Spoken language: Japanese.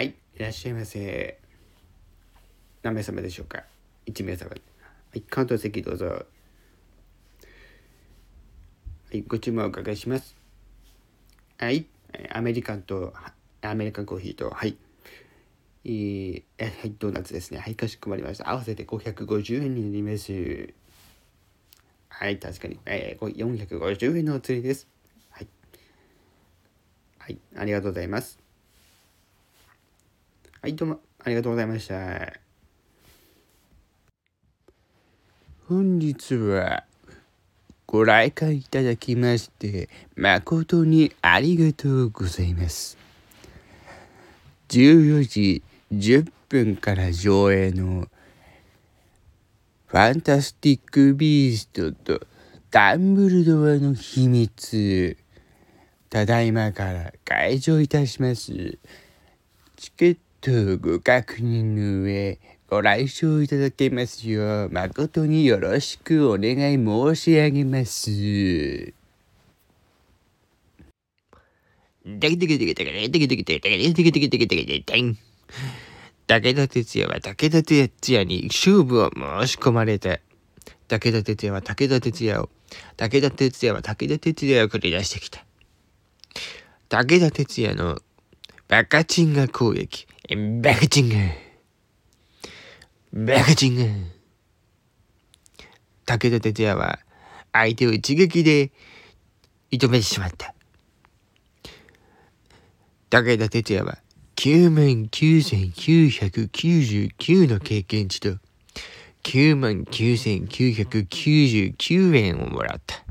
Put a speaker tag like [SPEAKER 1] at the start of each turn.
[SPEAKER 1] はい、いらっしゃいませ。何名様でしょうか ?1 名様。はい、カウント席どうぞ。はい、ご注文お伺いします。はい、アメリカンと、アメリカンコーヒーと、はい。えー、はい、ドーナツですね。はい、かしこまりました。合わせて550円になります。はい、確かに。えー、450円のお釣りです。はい。はい、ありがとうございます。はい、どうもありがとうございました。本日はご来館いただきまして誠にありがとうございます。14時10分から上映のファンタスティック・ビーストとダンブルドアの秘密ただいまから開場いたします。チケットとご確認の上、ご来場いただけますよう、誠によろしくお願い申し上げます。武田鉄矢は武田鉄矢に勝負を申し込まれた。武田鉄矢は武田鉄矢を、武田鉄矢は武田鉄矢を繰り出してきた。武田鉄矢のバカチンガ攻撃。バカチンガバカチンガ武田鉄矢は相手を一撃で射止めてしまった。武田鉄矢は99,999の経験値と99,999円をもらった。